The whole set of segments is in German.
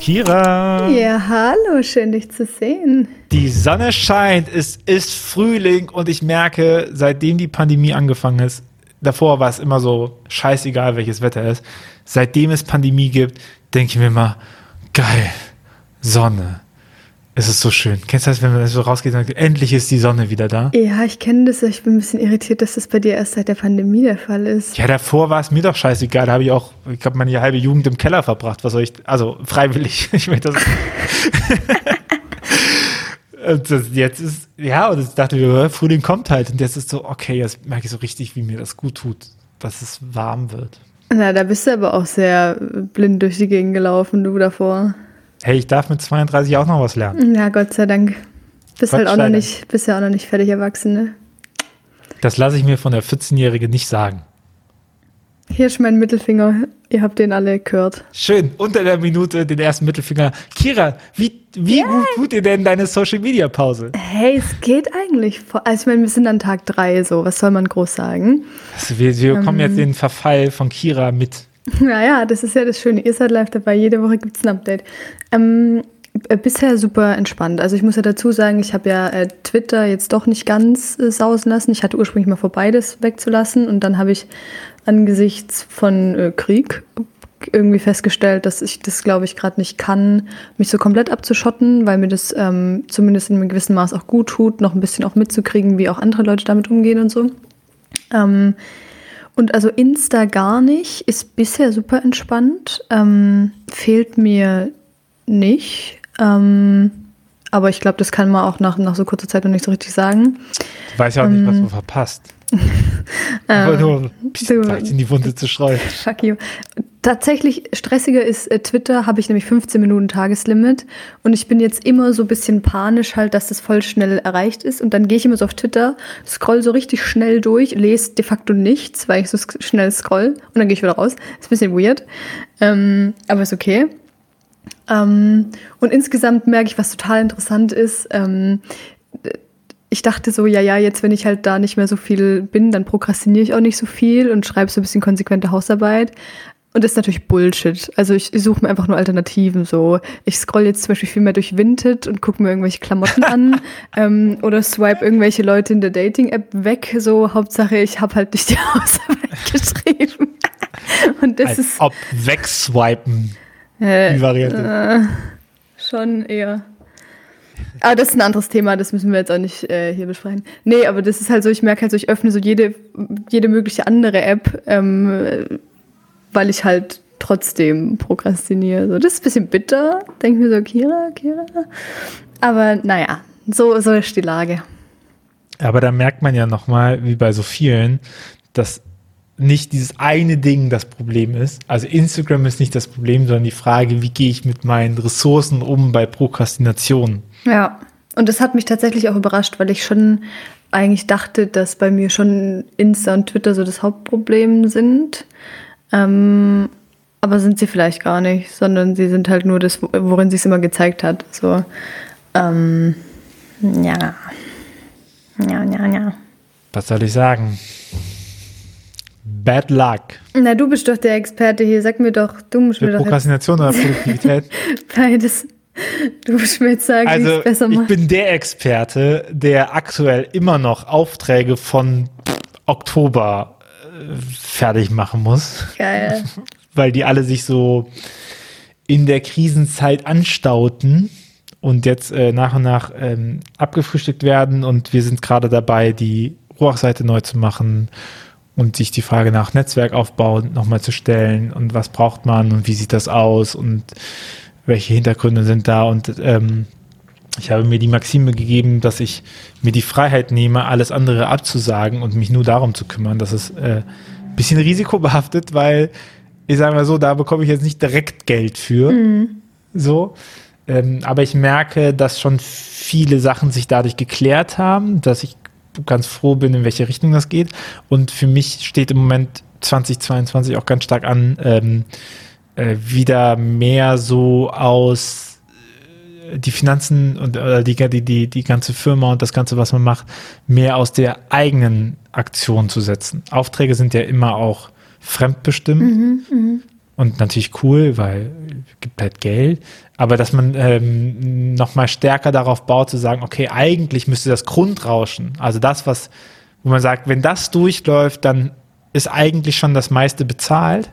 Kira. Ja, hallo, schön dich zu sehen. Die Sonne scheint, es ist Frühling und ich merke, seitdem die Pandemie angefangen ist, davor war es immer so scheißegal, welches Wetter ist. Seitdem es Pandemie gibt, denke ich mir immer, geil, Sonne. Es ist so schön. Kennst du das, wenn man so rausgeht und sagt, endlich ist die Sonne wieder da? Ja, ich kenne das. Ich bin ein bisschen irritiert, dass das bei dir erst seit der Pandemie der Fall ist. Ja, davor war es mir doch scheißegal. Da habe ich auch, ich habe meine halbe Jugend im Keller verbracht. Was soll ich, also freiwillig. Ich möchte das. und das jetzt ist, ja, und ich dachte mir, Frühling kommt halt. Und jetzt ist so, okay, jetzt merke ich so richtig, wie mir das gut tut, dass es warm wird. Na, da bist du aber auch sehr blind durch die Gegend gelaufen, du davor. Hey, ich darf mit 32 auch noch was lernen. Ja, Gott sei Dank. Bist halt auch noch nicht, bist ja auch noch nicht fertig erwachsen, ne? Das lasse ich mir von der 14-Jährige nicht sagen. Hier ist mein Mittelfinger. Ihr habt den alle gehört. Schön, unter der Minute den ersten Mittelfinger. Kira, wie, wie yeah. gut tut dir denn deine Social Media Pause? Hey, es geht eigentlich. Also, ich meine, wir sind an Tag drei, so. Was soll man groß sagen? Also wir, wir ähm, kommen jetzt den Verfall von Kira mit. Naja, das ist ja das Schöne. Ihr seid live dabei. Jede Woche gibt es ein Update. Ähm, äh, bisher super entspannt. Also ich muss ja dazu sagen, ich habe ja äh, Twitter jetzt doch nicht ganz äh, sausen lassen. Ich hatte ursprünglich mal vor, beides wegzulassen und dann habe ich angesichts von äh, Krieg irgendwie festgestellt, dass ich das, glaube ich, gerade nicht kann, mich so komplett abzuschotten, weil mir das ähm, zumindest in einem gewissen Maß auch gut tut, noch ein bisschen auch mitzukriegen, wie auch andere Leute damit umgehen und so. Ähm, und also Insta gar nicht, ist bisher super entspannt, ähm, fehlt mir nicht. Ähm, aber ich glaube, das kann man auch nach, nach so kurzer Zeit noch nicht so richtig sagen. Ich weiß ja auch ähm, nicht, was ähm, man verpasst. Aber nur ein bisschen in die Wunde zu streuen. Fuck you. Tatsächlich stressiger ist äh, Twitter, habe ich nämlich 15 Minuten Tageslimit und ich bin jetzt immer so ein bisschen panisch halt, dass das voll schnell erreicht ist und dann gehe ich immer so auf Twitter, scroll so richtig schnell durch, lese de facto nichts, weil ich so schnell scroll und dann gehe ich wieder raus. Ist ein bisschen weird, ähm, aber ist okay. Ähm, und insgesamt merke ich, was total interessant ist. Ähm, ich dachte so, ja, ja, jetzt, wenn ich halt da nicht mehr so viel bin, dann prokrastiniere ich auch nicht so viel und schreibe so ein bisschen konsequente Hausarbeit. Und das ist natürlich Bullshit. Also ich, ich suche mir einfach nur Alternativen. So, ich scroll jetzt zum Beispiel viel mehr durch Vinted und gucke mir irgendwelche Klamotten an ähm, oder swipe irgendwelche Leute in der Dating-App weg. So, Hauptsache, ich habe halt nicht die Hausarbeit geschrieben. und das Als ist. Ob wegswipen äh, die Variante. Äh, schon eher. Aber das ist ein anderes Thema, das müssen wir jetzt auch nicht äh, hier besprechen. Nee, aber das ist halt so, ich merke halt so, ich öffne so jede, jede mögliche andere App, ähm, weil ich halt trotzdem prokrastiniere. So, das ist ein bisschen bitter, denke mir so, Kira, Kira. Aber naja, so, so ist die Lage. Aber da merkt man ja nochmal, wie bei so vielen, dass nicht dieses eine Ding das Problem ist. Also Instagram ist nicht das Problem, sondern die Frage, wie gehe ich mit meinen Ressourcen um bei Prokrastination. Ja, und das hat mich tatsächlich auch überrascht, weil ich schon eigentlich dachte, dass bei mir schon Insta und Twitter so das Hauptproblem sind. Ähm, aber sind sie vielleicht gar nicht, sondern sie sind halt nur das, worin sich immer gezeigt hat. So, ähm, ja. Ja, ja, ja. Was soll ich sagen? Bad luck. Na, du bist doch der Experte hier. Sag mir doch, du musst mir doch. Prokrastination oder Produktivität? Beides. Du musst mir jetzt sagen, also, wie es besser macht. Ich bin der Experte, der aktuell immer noch Aufträge von Oktober fertig machen muss. Geil. Weil die alle sich so in der Krisenzeit anstauten und jetzt äh, nach und nach ähm, abgefrühstückt werden. Und wir sind gerade dabei, die Ruach-Seite neu zu machen und sich die Frage nach Netzwerkaufbau nochmal zu stellen und was braucht man und wie sieht das aus und welche Hintergründe sind da und ähm, ich habe mir die Maxime gegeben, dass ich mir die Freiheit nehme, alles andere abzusagen und mich nur darum zu kümmern. Das ist äh, ein bisschen risikobehaftet, weil ich sage mal so, da bekomme ich jetzt nicht direkt Geld für. Mhm. So. Ähm, aber ich merke, dass schon viele Sachen sich dadurch geklärt haben, dass ich ganz froh bin, in welche Richtung das geht. Und für mich steht im Moment 2022 auch ganz stark an, ähm, äh, wieder mehr so aus die Finanzen und oder die, die, die, die ganze Firma und das Ganze, was man macht, mehr aus der eigenen Aktion zu setzen. Aufträge sind ja immer auch fremdbestimmt. Mhm, mh. und natürlich cool, weil gibt halt Geld, aber dass man ähm, nochmal stärker darauf baut, zu sagen, okay, eigentlich müsste das Grundrauschen, also das, was, wo man sagt, wenn das durchläuft, dann ist eigentlich schon das meiste bezahlt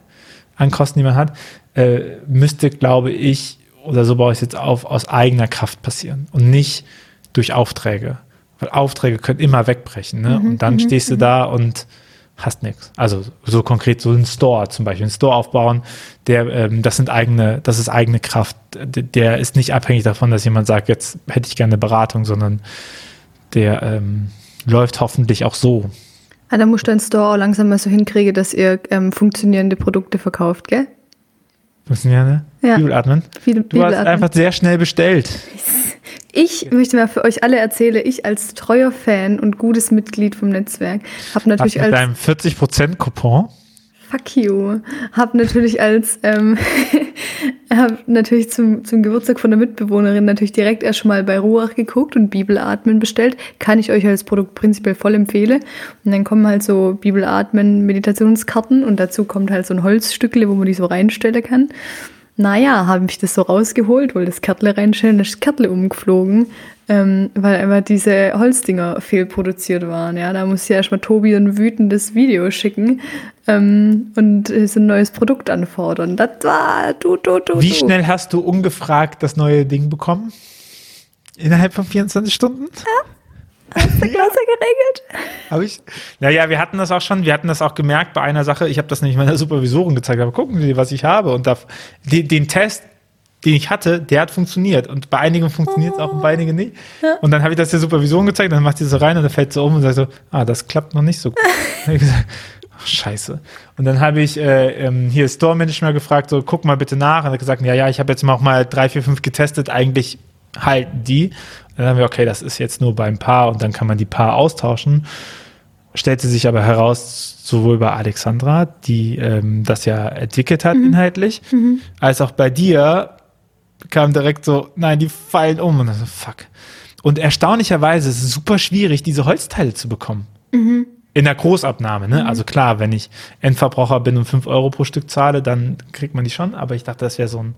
an Kosten, die man hat, äh, müsste, glaube ich, oder so baue ich es jetzt auf, aus eigener Kraft passieren und nicht durch Aufträge. Weil Aufträge können immer wegbrechen. Ne? Mhm, und dann mhm, stehst du mhm. da und hast nichts. Also so konkret so ein Store zum Beispiel, einen Store aufbauen, der, ähm, das sind eigene, das ist eigene Kraft. Der ist nicht abhängig davon, dass jemand sagt, jetzt hätte ich gerne eine Beratung, sondern der ähm, läuft hoffentlich auch so. Ah, da musst du deinen Store auch langsam mal so hinkriegen, dass ihr ähm, funktionierende Produkte verkauft, gell? Funktioniert, ne? Ja. Bibelatmen. Viele Du hast Bibelatmen. einfach sehr schnell bestellt. Ich möchte mal für euch alle erzählen, ich als treuer Fan und gutes Mitglied vom Netzwerk habe Hast natürlich mit als deinem 40% Coupon. Fuck you. Hab natürlich als, ähm, hab natürlich zum, zum Geburtstag von der Mitbewohnerin natürlich direkt erst schon mal bei Ruach geguckt und Bibelatmen bestellt. Kann ich euch als Produkt prinzipiell voll empfehlen. Und dann kommen halt so Bibelatmen Meditationskarten und dazu kommt halt so ein Holzstückle, wo man die so reinstellen kann. Naja, habe ich das so rausgeholt, wollte das Kärtle reinstellen, das Kärtle umgeflogen, ähm, weil einfach diese Holzdinger fehlproduziert waren. Ja, da muss ich erstmal Tobi ein wütendes Video schicken ähm, und äh, so ein neues Produkt anfordern. Das war du, du, du, Wie du. schnell hast du ungefragt das neue Ding bekommen? Innerhalb von 24 Stunden? Hast du geregelt? Habe ich? Naja, wir hatten das auch schon, wir hatten das auch gemerkt bei einer Sache. Ich habe das nämlich meiner Supervisorin gezeigt, aber gucken Sie, was ich habe. Und da, den, den Test, den ich hatte, der hat funktioniert. Und bei einigen funktioniert es auch und bei einigen nicht. Und dann habe ich das der Supervisorin gezeigt, dann macht sie so rein und dann fällt sie um und sagt so, ah, das klappt noch nicht so gut. Dann hab ich gesagt, ach, scheiße. Und dann habe ich äh, ähm, hier Store Manager gefragt, so, guck mal bitte nach. Und er hat gesagt, ja, ja, ich habe jetzt mal auch mal drei, vier, fünf getestet, eigentlich halten die. Und dann haben wir, okay, das ist jetzt nur beim Paar und dann kann man die Paar austauschen stellte sich aber heraus, sowohl bei Alexandra, die ähm, das ja entwickelt hat inhaltlich, als auch bei dir kam direkt so, nein, die fallen um. Und so, fuck. Und erstaunlicherweise ist es super schwierig, diese Holzteile zu bekommen. In der Großabnahme, ne? Also klar, wenn ich Endverbraucher bin und 5 Euro pro Stück zahle, dann kriegt man die schon. Aber ich dachte, das wäre so ein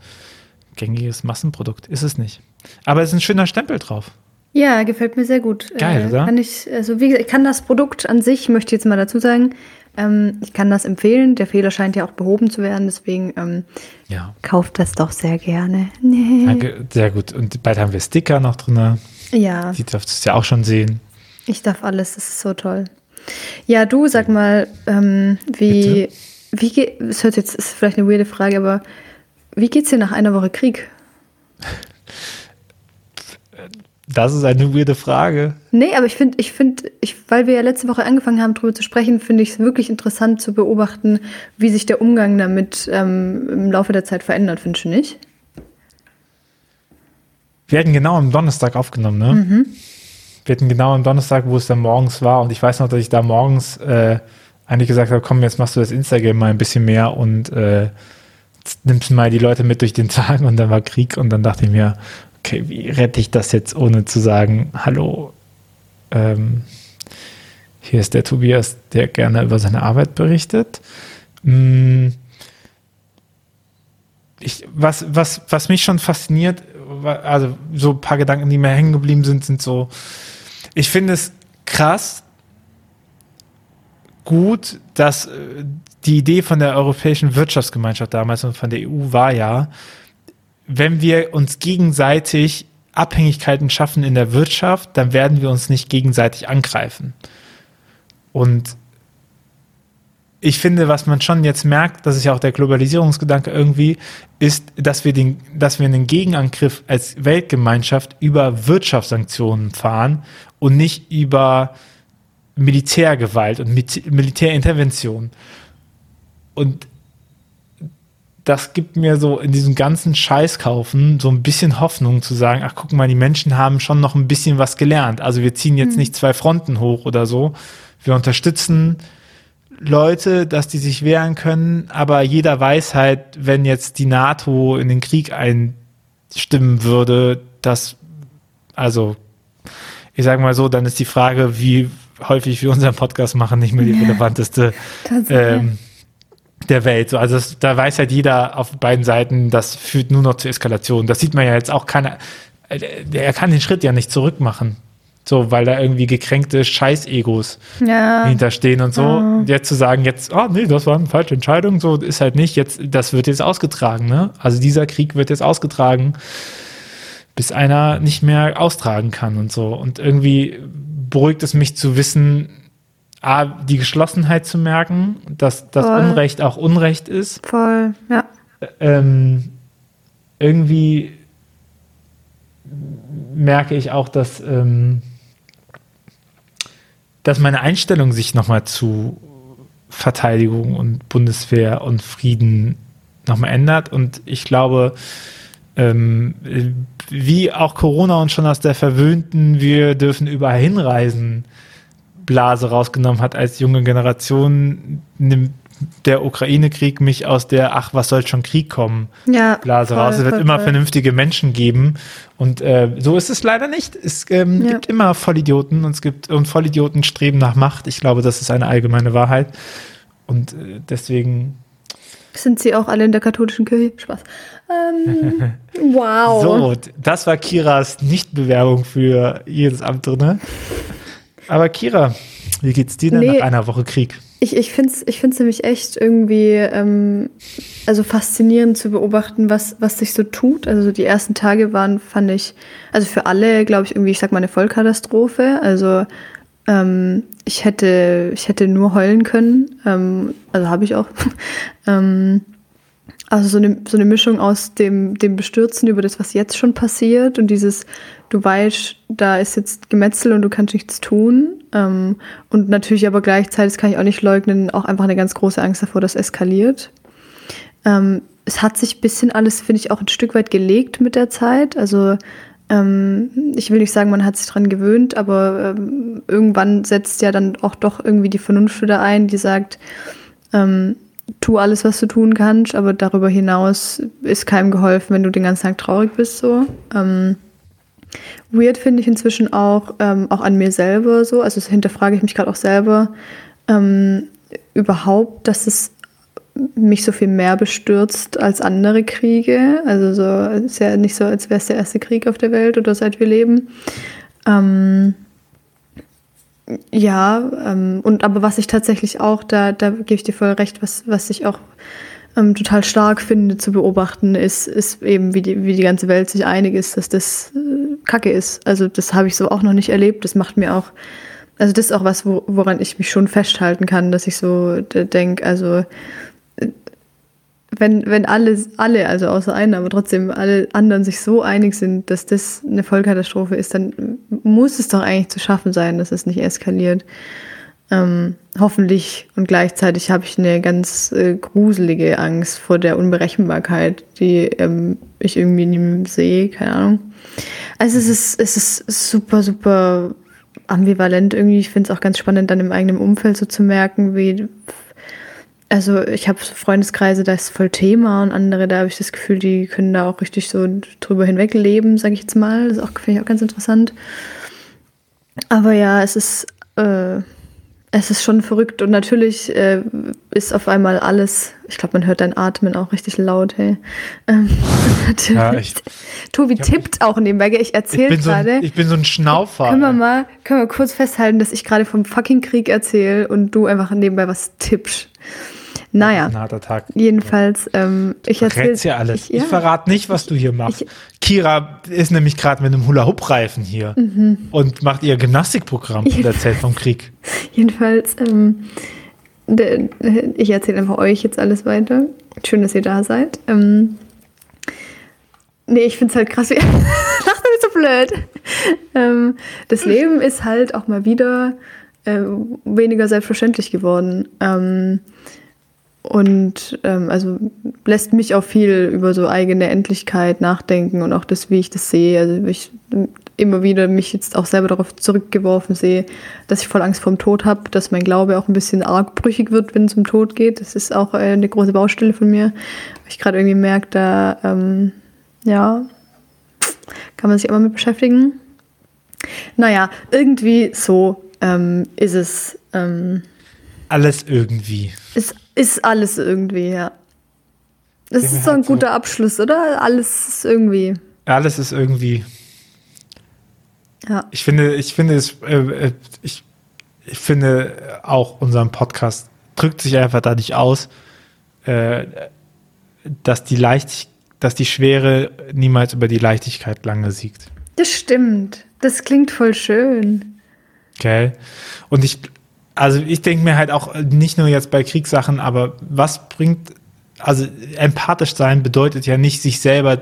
gängiges Massenprodukt. Ist es nicht. Aber es ist ein schöner Stempel drauf. Ja, gefällt mir sehr gut. Geil, äh, oder? Kann ich, also wie gesagt, ich kann das Produkt an sich, möchte ich jetzt mal dazu sagen, ähm, ich kann das empfehlen. Der Fehler scheint ja auch behoben zu werden, deswegen ähm, Ja. kauft das doch sehr gerne. Nee. Danke, sehr gut. Und bald haben wir Sticker noch drin. Ja. Die dürftest du ja auch schon sehen. Ich darf alles, das ist so toll. Ja, du sag mal, ähm, wie, wie geht, es hört jetzt, ist vielleicht eine weirde Frage, aber wie geht's dir nach einer Woche Krieg? Das ist eine weirde Frage. Nee, aber ich finde, ich finde, ich, weil wir ja letzte Woche angefangen haben, darüber zu sprechen, finde ich es wirklich interessant zu beobachten, wie sich der Umgang damit ähm, im Laufe der Zeit verändert, findest du nicht? Wir hatten genau am Donnerstag aufgenommen, ne? Wir hatten genau am Donnerstag, wo es dann morgens war. Und ich weiß noch, dass ich da morgens äh, eigentlich gesagt habe, komm, jetzt machst du das Instagram mal ein bisschen mehr und äh, nimmst mal die Leute mit durch den Tag. Und dann war Krieg. Und dann dachte ich mir, okay, wie rette ich das jetzt, ohne zu sagen, hallo, ähm, hier ist der Tobias, der gerne über seine Arbeit berichtet. Mm, ich, was, was, was mich schon fasziniert, also so ein paar Gedanken, die mir hängen geblieben sind, sind so, ich finde es krass gut, dass äh, die Idee von der Europäischen Wirtschaftsgemeinschaft damals und von der EU war ja, wenn wir uns gegenseitig Abhängigkeiten schaffen in der Wirtschaft, dann werden wir uns nicht gegenseitig angreifen. Und ich finde, was man schon jetzt merkt, das ist ja auch der Globalisierungsgedanke irgendwie, ist, dass wir den, dass wir einen Gegenangriff als Weltgemeinschaft über Wirtschaftssanktionen fahren und nicht über Militärgewalt und Mit- Militärintervention. Und das gibt mir so in diesem ganzen Scheißkaufen so ein bisschen Hoffnung zu sagen, ach guck mal, die Menschen haben schon noch ein bisschen was gelernt. Also wir ziehen jetzt nicht zwei Fronten hoch oder so. Wir unterstützen Leute, dass die sich wehren können, aber jeder weiß halt, wenn jetzt die NATO in den Krieg einstimmen würde, dass, also, ich sage mal so, dann ist die Frage, wie häufig wir unseren Podcast machen, nicht mehr die relevanteste ähm, der Welt. So, also das, da weiß halt jeder auf beiden Seiten, das führt nur noch zur Eskalation. Das sieht man ja jetzt auch keiner. Äh, er kann den Schritt ja nicht zurückmachen. So, weil da irgendwie gekränkte Scheiß-Egos Ja. hinterstehen und so. Ja. Jetzt zu sagen, jetzt, oh nee, das war eine falsche Entscheidung, so ist halt nicht, jetzt, das wird jetzt ausgetragen, ne? Also dieser Krieg wird jetzt ausgetragen, bis einer nicht mehr austragen kann und so. Und irgendwie beruhigt es mich zu wissen, A, die Geschlossenheit zu merken, dass das. Unrecht auch Unrecht ist. Voll, ja. Ähm, irgendwie merke ich auch, dass, ähm, dass meine Einstellung sich nochmal zu Verteidigung und Bundeswehr und Frieden nochmal ändert. Und ich glaube, ähm, wie auch Corona uns schon aus der verwöhnten, wir dürfen überall hinreisen, Blase rausgenommen hat als junge Generation, nimmt der Ukraine-Krieg mich aus der, ach, was soll schon Krieg kommen, Ja. Blase voll, raus. Es wird voll, immer voll. vernünftige Menschen geben. Und äh, so ist es leider nicht. Es ähm, Ja. gibt immer Vollidioten und es gibt und Vollidioten streben nach Macht. Ich glaube, das ist eine allgemeine Wahrheit. Und äh, deswegen Sind sie auch alle in der katholischen Kirche? Spaß. Ähm, wow. So, das war Kiras Nichtbewerbung für jedes Amt drinne. Aber Kira, wie geht's dir denn Nee. nach einer Woche Krieg? Ich, ich finde es ich find's nämlich echt irgendwie ähm, also faszinierend zu beobachten, was, was sich so tut. Also so die ersten Tage waren, fand ich, also für alle, glaube ich, irgendwie, ich sag mal, eine Vollkatastrophe. Also ähm, ich hätte, ich hätte nur heulen können. Ähm, also habe ich auch. ähm, also so eine, so eine Mischung aus dem, dem Bestürzen über das, was jetzt schon passiert und dieses, du weißt, da ist jetzt Gemetzel und du kannst nichts tun. Ähm, und natürlich aber gleichzeitig, das kann ich auch nicht leugnen, auch einfach eine ganz große Angst davor, dass eskaliert. Ähm, es hat sich bisschen alles, finde ich, auch ein Stück weit gelegt mit der Zeit. Also ähm, ich will nicht sagen, man hat sich dran gewöhnt, aber ähm, irgendwann setzt ja dann auch doch irgendwie die Vernunft wieder ein, die sagt, ähm, tu alles, was du tun kannst, aber darüber hinaus ist keinem geholfen, wenn du den ganzen Tag traurig bist. So. Ähm, weird finde ich inzwischen auch, ähm, auch an mir selber so, also hinterfrage ich mich gerade auch selber, ähm, überhaupt, dass es mich so viel mehr bestürzt als andere Kriege. Also so ist ja nicht so, als wäre es der erste Krieg auf der Welt oder seit wir leben. Ähm, ja, ähm, und aber was ich tatsächlich auch, da, da gebe ich dir voll recht, was, was ich auch ähm, total stark finde zu beobachten, ist, ist eben, wie die, wie die ganze Welt sich einig ist, dass das äh, Kacke ist. Also das habe ich so auch noch nicht erlebt. Das macht mir auch, also das ist auch was, wo, woran ich mich schon festhalten kann, dass ich so denke, also wenn, wenn alle, alle, also außer einer, aber trotzdem alle anderen sich so einig sind, dass das eine Vollkatastrophe ist, dann muss es doch eigentlich zu schaffen sein, dass es nicht eskaliert. Ähm, hoffentlich und gleichzeitig habe ich eine ganz äh, gruselige Angst vor der Unberechenbarkeit, die ähm, ich irgendwie nie sehe, keine Ahnung. Also es ist, es ist super, super ambivalent irgendwie. Ich finde es auch ganz spannend, dann im eigenen Umfeld so zu merken, wie also ich habe Freundeskreise, da ist voll Thema und andere, da habe ich das Gefühl, die können da auch richtig so drüber hinweg leben, sage ich jetzt mal. Das finde ich auch ganz interessant. Aber ja, es ist, äh, es ist schon verrückt und natürlich äh, ist auf einmal alles, ich glaube, man hört dein Atmen auch richtig laut, hey. Ähm, natürlich. Ja, ich- Tobi tippt auch nebenbei, ich Ich erzähle so gerade. ein, ich bin so ein Schnaufer. Können wir mal, können wir kurz festhalten, dass ich gerade vom fucking Krieg erzähle und du einfach nebenbei was tippst. Naja, Ein harter Tag. jedenfalls, ähm, ich erzähle. Ja alles. Ich, Ich, ja, verrate nicht, was du hier machst. Ich- Kira ist nämlich gerade mit einem Hula-Hoop-Reifen hier Mhm. und macht ihr Gymnastikprogramm und erzählt vom Krieg. jedenfalls, ähm, de, ich erzähle einfach euch jetzt alles weiter. Schön, dass ihr da seid. Ähm, nee, ich finde es halt krass. wie- Lach doch nicht so blöd. Ähm, das Leben ist halt auch mal wieder äh, weniger selbstverständlich geworden. Ähm, und ähm, also lässt mich auch viel über so eigene Endlichkeit nachdenken und auch das, wie ich das sehe. Also ich immer wieder mich jetzt auch selber darauf zurückgeworfen sehe, dass ich voll Angst vorm Tod habe, dass mein Glaube auch ein bisschen arg brüchig wird, wenn es um Tod geht. Das ist auch äh, eine große Baustelle von mir. Ich gerade irgendwie merke, da ähm, ja, kann man sich immer mit beschäftigen. Naja, irgendwie so ähm, ist es. Ähm, alles irgendwie. Ist, ist alles irgendwie, ja. Das ist so ein halt so- guter Abschluss, oder? Alles ist irgendwie. Alles ist irgendwie. Ja. Ich finde, ich finde es, äh, äh, ich, ich finde auch unseren Podcast drückt sich einfach dadurch aus, äh, dass die Leicht, dass die Schwere niemals über die Leichtigkeit lange siegt. Das stimmt. Das klingt voll schön. Okay. Und ich, also ich denke mir halt auch nicht nur jetzt bei Kriegssachen, aber was bringt, also empathisch sein bedeutet ja nicht, sich selber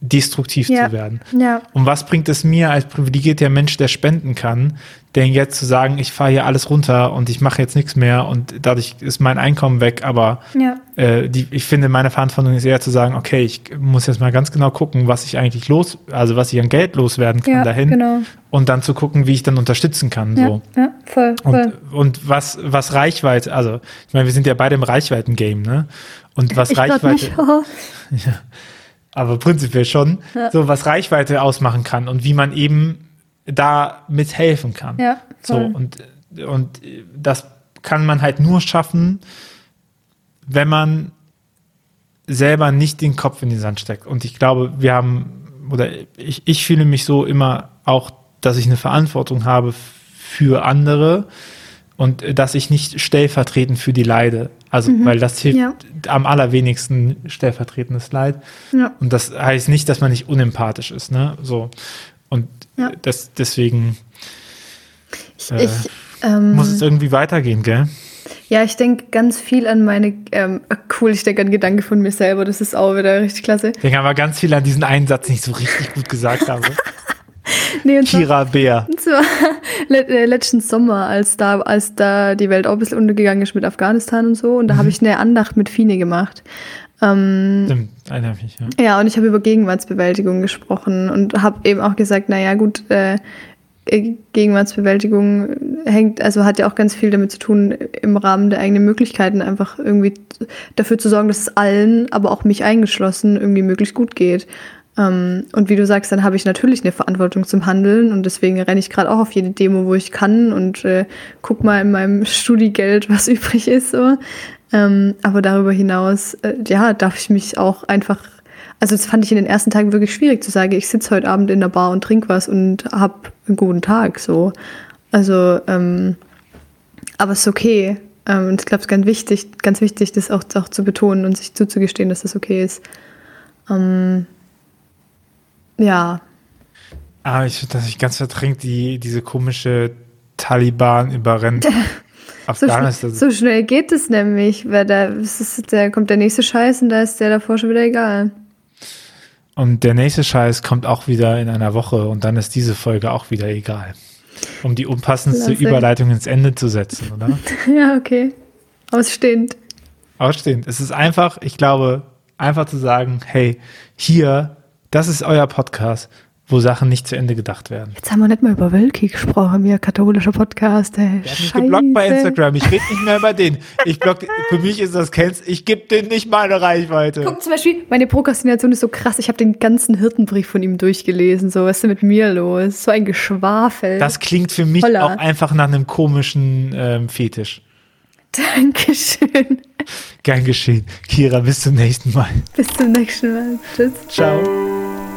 destruktiv Ja. zu werden. Ja. Und was bringt es mir als privilegierter Mensch, der spenden kann, denn jetzt zu sagen, ich fahre hier alles runter und ich mache jetzt nichts mehr und dadurch ist mein Einkommen weg, aber Ja. äh, die, ich finde, meine Verantwortung ist eher zu sagen, okay, ich muss jetzt mal ganz genau gucken, was ich eigentlich los, also was ich an Geld loswerden kann Ja, dahin genau. und dann zu gucken, wie ich dann unterstützen kann. Ja, So. ja voll, voll. Und, und was, was Reichweite, also ich meine, wir sind ja beide im Reichweiten-Game, ne? Und was ich Reichweite, nicht. Oh. aber prinzipiell schon, Ja. so was Reichweite ausmachen kann und wie man eben da mithelfen kann. Ja, So, voll. und, und das kann man halt nur schaffen, wenn man selber nicht den Kopf in den Sand steckt. Und ich glaube, wir haben, oder ich, ich fühle mich so immer auch, dass ich eine Verantwortung habe für andere und äh, dass ich nicht stellvertretend für die leide. Also, weil das hilft Ja. am allerwenigsten stellvertretendes Leid. Ja. Und das heißt nicht, dass man nicht unempathisch ist, ne? So. Und Ja. das, deswegen Ich, äh, ich, ähm, muss es irgendwie weitergehen, gell? ja, ich denke ganz viel an meine, ähm, cool, ich denke an Gedanke von mir selber, das ist auch wieder richtig klasse. Ich denke aber ganz viel an diesen einen Satz, den ich so richtig gut gesagt habe. Nee, Kira Bär. Und zwar le äh, letzten Sommer, als da, als da die Welt auch ein bisschen untergegangen ist mit Afghanistan und so. Und da Mhm. habe ich eine Andacht mit Fine gemacht. Ähm, Stimmt, erinnere mich, ja. ja, und ich habe über Gegenwartsbewältigung gesprochen und habe eben auch gesagt, naja gut, äh, äh, Gegenwartsbewältigung hängt, also hat ja auch ganz viel damit zu tun, im Rahmen der eigenen Möglichkeiten einfach irgendwie dafür zu sorgen, dass es allen, aber auch mich eingeschlossen, irgendwie möglichst gut geht. Ähm, und wie du sagst, dann habe ich natürlich eine Verantwortung zum Handeln und deswegen renne ich gerade auch auf jede Demo, wo ich kann und äh, guck mal in meinem Studiegeld, was übrig ist. So. Ähm, aber darüber hinaus, äh, ja, darf ich mich auch einfach, also das fand ich in den ersten Tagen wirklich schwierig zu sagen, ich sitze heute Abend in der Bar und trinke was und hab einen guten Tag. So. Also, ähm, aber es ist okay. Ähm, und ich glaube, es ist ganz wichtig, ganz wichtig, das auch, auch zu betonen und sich zuzugestehen, dass das okay ist. Ähm, ja, Ah, ich, dass ich ganz verdrängt die, diese komische Taliban überrennt. so, Afghanistan. schn so schnell geht es nämlich, weil da ist, da kommt der nächste Scheiß und da ist der davor schon wieder egal. Und der nächste Scheiß kommt auch wieder in einer Woche und dann ist diese Folge auch wieder egal. Um die unpassendste Klasse. Überleitung ins Ende zu setzen, oder? Ja, okay. Ausstehend. Ausstehend. Es ist einfach, ich glaube, einfach zu sagen, hey, hier, das ist euer Podcast, wo Sachen nicht zu Ende gedacht werden. Jetzt haben wir nicht mal über Wölki gesprochen, wir katholischer Podcast. Ey. Hat mich geblockt bei Instagram. Ich rede nicht mehr über den. Ich block, für mich ist das kennst, ich gebe den nicht meine Reichweite. Guck zum Beispiel, meine Prokrastination ist so krass. Ich habe den ganzen Hirtenbrief von ihm durchgelesen. So, was ist denn mit mir los? So ein Geschwafel. Das klingt für mich Holla. auch einfach nach einem komischen ähm, Fetisch. Dankeschön. Gern geschehen. Kira, bis zum nächsten Mal. Bis zum nächsten Mal. Tschüss. Ciao.